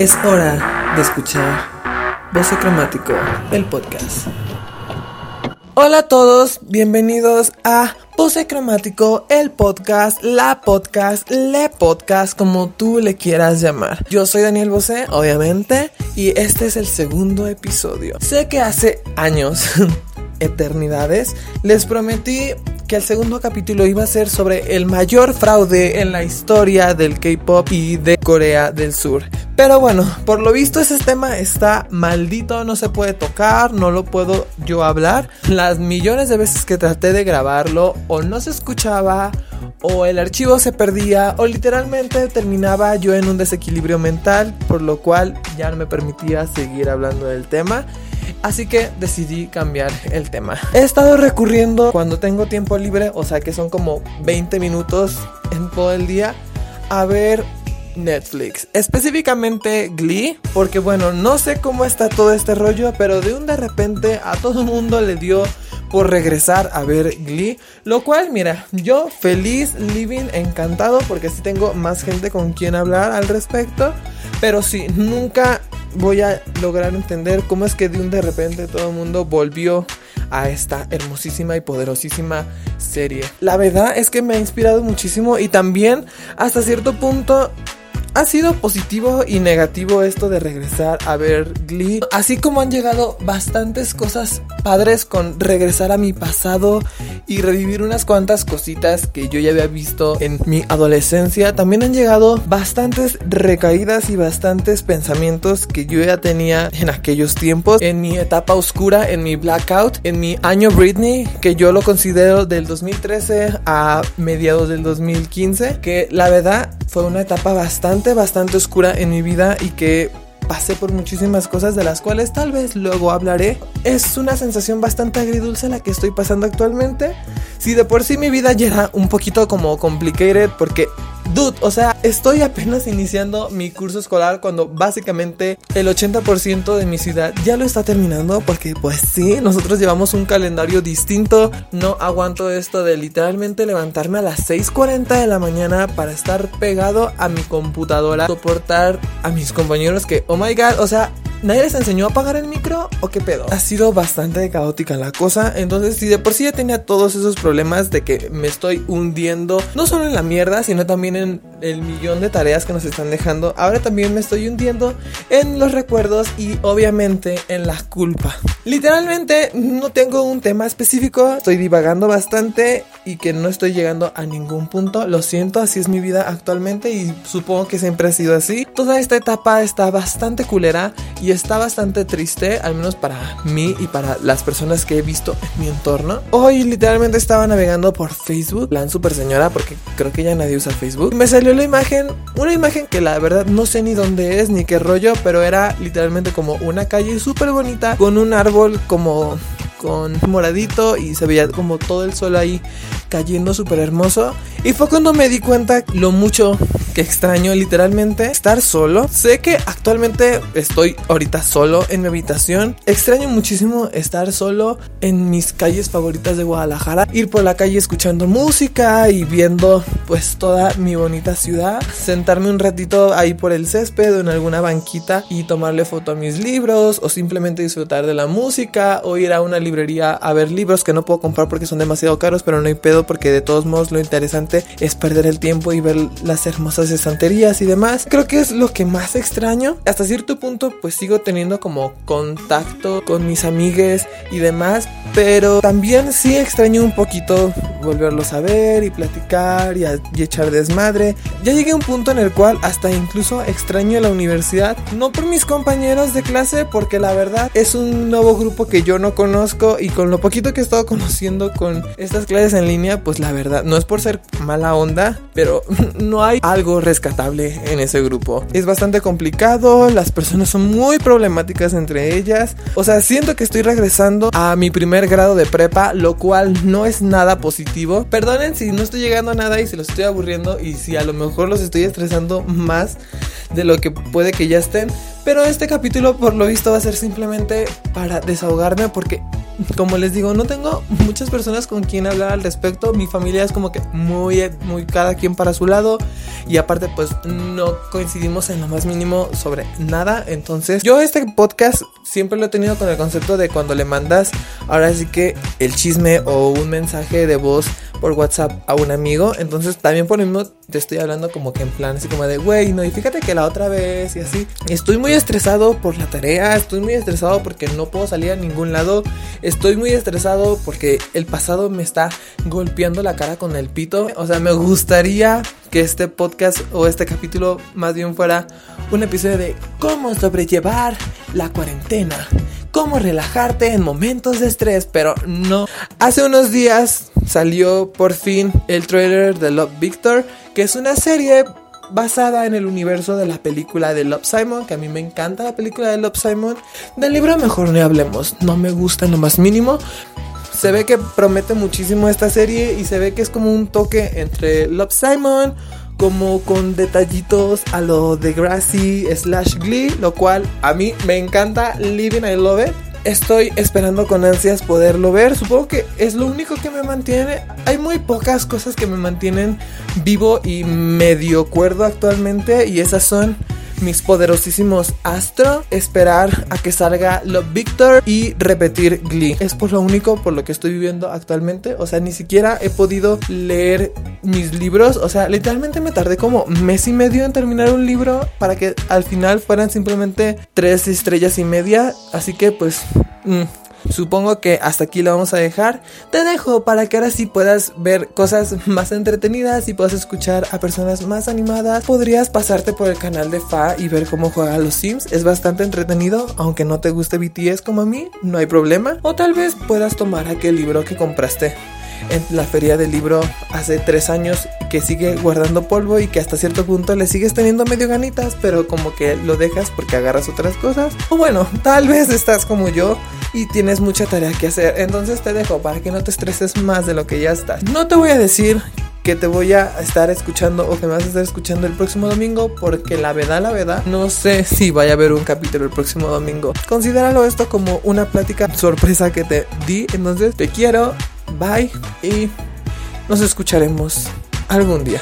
Es hora de escuchar Voce Cromático, el podcast. Hola a todos, bienvenidos a Voce Cromático, el podcast, la podcast, le podcast, como tú le quieras llamar. Yo soy Daniel Bosé, obviamente, y este es el segundo episodio. Sé que hace años, eternidades, les prometí el segundo capítulo iba a ser sobre el mayor fraude en la historia del K-pop y de Corea del Sur. Pero bueno, por lo visto ese tema está maldito, no se puede tocar, no lo puedo yo hablar. Las millones de veces que traté de grabarlo o no se escuchaba o el archivo se perdía o literalmente terminaba yo en un desequilibrio mental, por lo cual ya no me permitía seguir hablando del tema. Así que decidí cambiar el tema. He estado recurriendo cuando tengo tiempo libre, o sea que son como 20 minutos en todo el día, a ver Netflix. Específicamente Glee, porque bueno, no sé cómo está todo este rollo, pero de un de repente a todo el mundo le dio por regresar a ver Glee. Lo cual, mira, yo feliz, living, encantado, porque así tengo más gente con quien hablar al respecto. Pero sí, nunca voy a lograr entender cómo es que de un de repente todo el mundo volvió a esta hermosísima y poderosísima serie. La verdad es que me ha inspirado muchísimo y también hasta cierto punto ha sido positivo y negativo esto de regresar a ver Glee, así como han llegado bastantes cosas padres con regresar a mi pasado y revivir unas cuantas cositas que yo ya había visto en mi adolescencia. También han llegado bastantes recaídas y bastantes pensamientos que yo ya tenía en aquellos tiempos, en mi etapa oscura, en mi blackout, en mi año Britney, que yo lo considero del 2013 a mediados del 2015, que la verdad fue una etapa bastante bastante, oscura en mi vida y que pasé por muchísimas cosas de las cuales tal vez luego hablaré. Es una sensación bastante agridulce la que estoy pasando actualmente. Si de por sí mi vida ya era un poquito como complicated porque Dude, o sea, estoy apenas iniciando mi curso escolar cuando básicamente el 80% de mi ciudad ya lo está terminando porque pues sí, nosotros llevamos un calendario distinto. No aguanto esto de literalmente levantarme a las 6.40 de la mañana para estar pegado a mi computadora, soportar a mis compañeros que, oh my god, o sea, ¿Nadie les enseñó a apagar el micro o qué pedo? Ha sido bastante caótica la cosa. Entonces, si de por sí ya tenía todos esos problemas de que me estoy hundiendo, no solo en la mierda, sino también en el millón de tareas que nos están dejando, ahora también me estoy hundiendo en los recuerdos y obviamente en la culpa. Literalmente no tengo un tema específico, estoy divagando bastante y que no estoy llegando a ningún punto. Lo siento, así es mi vida actualmente y supongo que siempre ha sido así. Toda esta etapa está bastante culera y está bastante triste, al menos para mí y para las personas que he visto en mi entorno. Hoy literalmente estaba navegando por Facebook, plan super señora, porque creo que ya nadie usa Facebook. Me salió la imagen, una imagen que la verdad no sé ni dónde es ni qué rollo, pero era literalmente como una calle súper bonita con un árbol como con moradito y se veía como todo el sol ahí cayendo súper hermoso. Y fue cuando me di cuenta lo mucho que extraño literalmente estar solo. Sé que actualmente estoy ahorita solo en mi habitación. Extraño muchísimo estar solo en mis calles favoritas de Guadalajara. Ir por la calle escuchando música y viendo pues toda mi bonita ciudad. Sentarme un ratito ahí por el césped o en alguna banquita y tomarle foto a mis libros o simplemente disfrutar de la música o ir a una librería a ver libros que no puedo comprar porque son demasiado caros, pero no hay pedo porque de todos modos lo interesante es perder el tiempo y ver las hermosas estanterías y demás. Creo que es lo que más extraño. Hasta cierto punto pues sigo teniendo como contacto con mis amigues y demás, pero también sí extraño un poquito volverlos a ver y platicar y, y echar desmadre. Ya llegué a un punto en el cual hasta incluso extraño la universidad, no por mis compañeros de clase, porque la verdad es un nuevo grupo que yo no conozco y con lo poquito que he estado conociendo con estas clases en línea, pues la verdad no es por ser mala onda, pero no hay algo rescatable en ese grupo. Es bastante complicado, las personas son muy problemáticas entre ellas. O sea, siento que estoy regresando a mi primer grado de prepa, lo cual no es nada positivo. Perdonen si no estoy llegando a nada y si los estoy aburriendo y si a lo mejor los estoy estresando más de lo que puede que ya estén. Pero este capítulo por lo visto va a ser simplemente para desahogarme porque como les digo, no tengo muchas personas con quien hablar al respecto. Mi familia es como que muy, muy cada quien para su lado. Y aparte, pues no coincidimos en lo más mínimo sobre nada. Entonces, yo este podcast siempre lo he tenido con el concepto de cuando le mandas, ahora sí que el chisme o un mensaje de voz por WhatsApp a un amigo. Entonces también por lo mismo te estoy hablando como que en plan así como de, güey, no, y fíjate que la otra vez y así. Estoy muy estresado por la tarea, estoy muy estresado porque no puedo salir a ningún lado. Estoy muy estresado porque el pasado me está golpeando la cara con el pito. O sea, me gustaría que este podcast o este capítulo más bien fuera un episodio de cómo sobrellevar la cuarentena cómo relajarte en momentos de estrés, pero no. Hace unos días salió por fin el trailer de Love Victor, que es una serie basada en el universo de la película de Love Simon, que a mí me encanta la película de Love Simon. Del libro mejor no hablemos, no me gusta en lo más mínimo. Se ve que promete muchísimo esta serie y se ve que es como un toque entre Love Simon, como con detallitos a lo de Grassy slash Glee, lo cual a mí me encanta, Living I Love It. Estoy esperando con ansias poderlo ver. Supongo que es lo único que me mantiene. Hay muy pocas cosas que me mantienen vivo y medio cuerdo actualmente. Y esas son mis poderosísimos Astro, esperar a que salga Love Victor y repetir Glee. Es por lo único por lo que estoy viviendo actualmente. O sea, ni siquiera he podido leer mis libros. O sea, literalmente me tardé como mes y medio en terminar un libro para que al final fueran simplemente tres estrellas y media. Así que pues... Mm, Supongo que hasta aquí lo vamos a dejar. Te dejo para que ahora sí puedas ver cosas más entretenidas y puedas escuchar a personas más animadas. Podrías pasarte por el canal de Fa y ver cómo juega los Sims. Es bastante entretenido, aunque no te guste BTS como a mí, no hay problema. O tal vez puedas tomar aquel libro que compraste en la feria del libro hace tres años que sigue guardando polvo y que hasta cierto punto le sigues teniendo medio ganitas, pero como que lo dejas porque agarras otras cosas. O bueno, tal vez estás como yo y tienes mucha tarea que hacer, entonces te dejo para que no te estreses más de lo que ya estás. No te voy a decir que te voy a estar escuchando o que me vas a estar escuchando el próximo domingo porque la verdad, la verdad, no sé si vaya a haber un capítulo el próximo domingo. Considéralo esto como una plática sorpresa que te di, entonces te quiero, bye y nos escucharemos algún día.